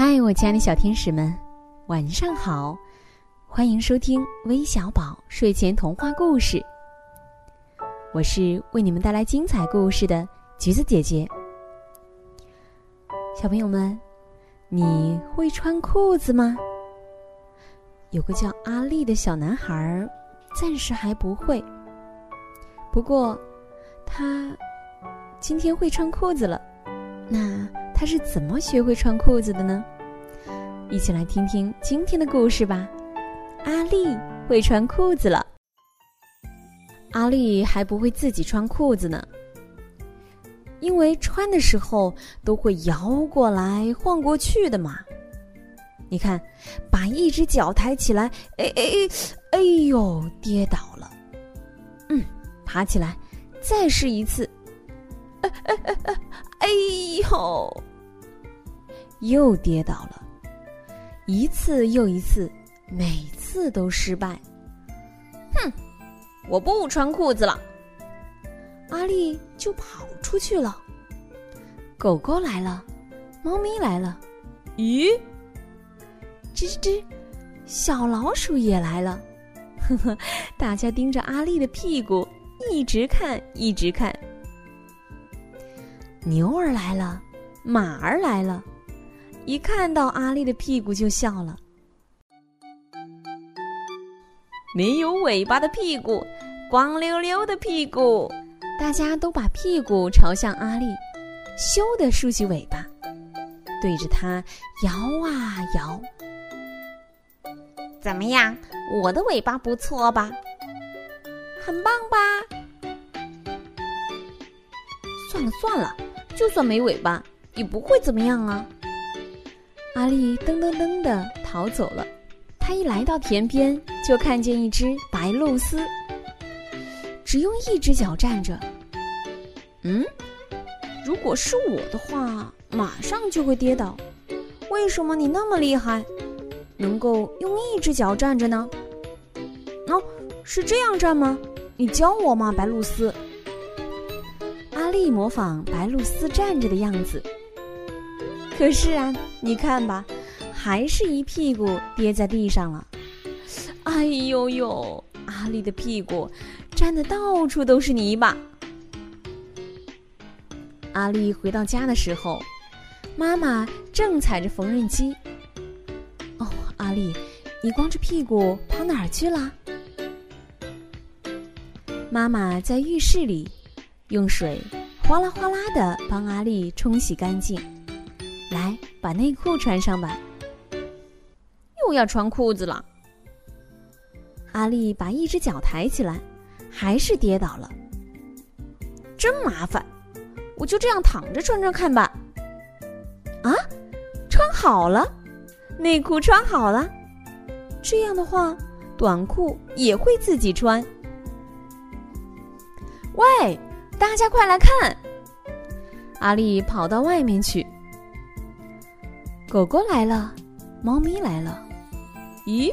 嗨，我亲爱的小天使们，晚上好！欢迎收听微小宝睡前童话故事。我是为你们带来精彩故事的橘子姐姐。小朋友们，你会穿裤子吗？有个叫阿丽的小男孩，暂时还不会。不过，他今天会穿裤子了。那他是怎么学会穿裤子的呢？一起来听听今天的故事吧。阿丽会穿裤子了。阿丽还不会自己穿裤子呢，因为穿的时候都会摇过来晃过去的嘛。你看，把一只脚抬起来，哎哎哎，哎呦，跌倒了。嗯，爬起来，再试一次。哎哎哎哎，哎呦，又跌倒了，一次又一次，每次都失败。哼，我不穿裤子了。阿丽就跑出去了。狗狗来了，猫咪来了，咦？吱吱吱，小老鼠也来了。呵呵，大家盯着阿丽的屁股，一直看，一直看。牛儿来了，马儿来了，一看到阿丽的屁股就笑了。没有尾巴的屁股，光溜溜的屁股，大家都把屁股朝向阿丽，咻的竖起尾巴，对着它摇啊摇。怎么样，我的尾巴不错吧？很棒吧？算了算了。就算没尾巴，也不会怎么样啊！阿丽噔噔噔的逃走了。她一来到田边，就看见一只白鹭鸶，只用一只脚站着。嗯，如果是我的话，马上就会跌倒。为什么你那么厉害，能够用一只脚站着呢？哦，是这样站吗？你教我吗，白鹭鸶？阿丽模仿白鹭鸶站着的样子，可是啊，你看吧，还是一屁股跌在地上了。哎呦呦，阿丽的屁股沾的到处都是泥巴。阿丽回到家的时候，妈妈正踩着缝纫机。哦，阿丽，你光着屁股跑哪儿去了？妈妈在浴室里用水。哗啦哗啦的帮阿丽冲洗干净，来把内裤穿上吧。又要穿裤子了。阿丽把一只脚抬起来，还是跌倒了。真麻烦，我就这样躺着穿穿看吧。啊，穿好了，内裤穿好了，这样的话，短裤也会自己穿。喂！大家快来看！阿丽跑到外面去。狗狗来了，猫咪来了，咦？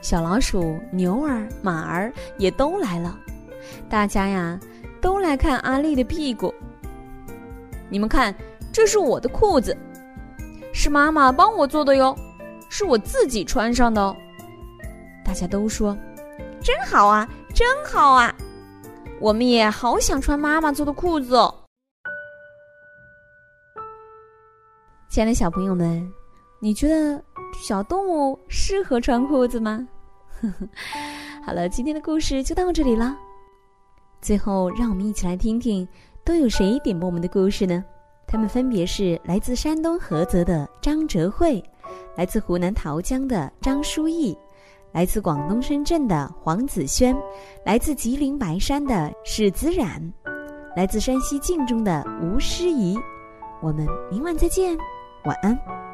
小老鼠、牛儿、马儿也都来了。大家呀，都来看阿丽的屁股。你们看，这是我的裤子，是妈妈帮我做的哟，是我自己穿上的哦。大家都说：“真好啊，真好啊！”我们也好想穿妈妈做的裤子哦，亲爱的小朋友们，你觉得小动物适合穿裤子吗？好了，今天的故事就到这里了。最后，让我们一起来听听都有谁点播我们的故事呢？他们分别是来自山东菏泽的张哲慧，来自湖南桃江的张书义。来自广东深圳的黄子轩，来自吉林白山的史子冉，来自山西晋中的吴诗怡，我们明晚再见，晚安。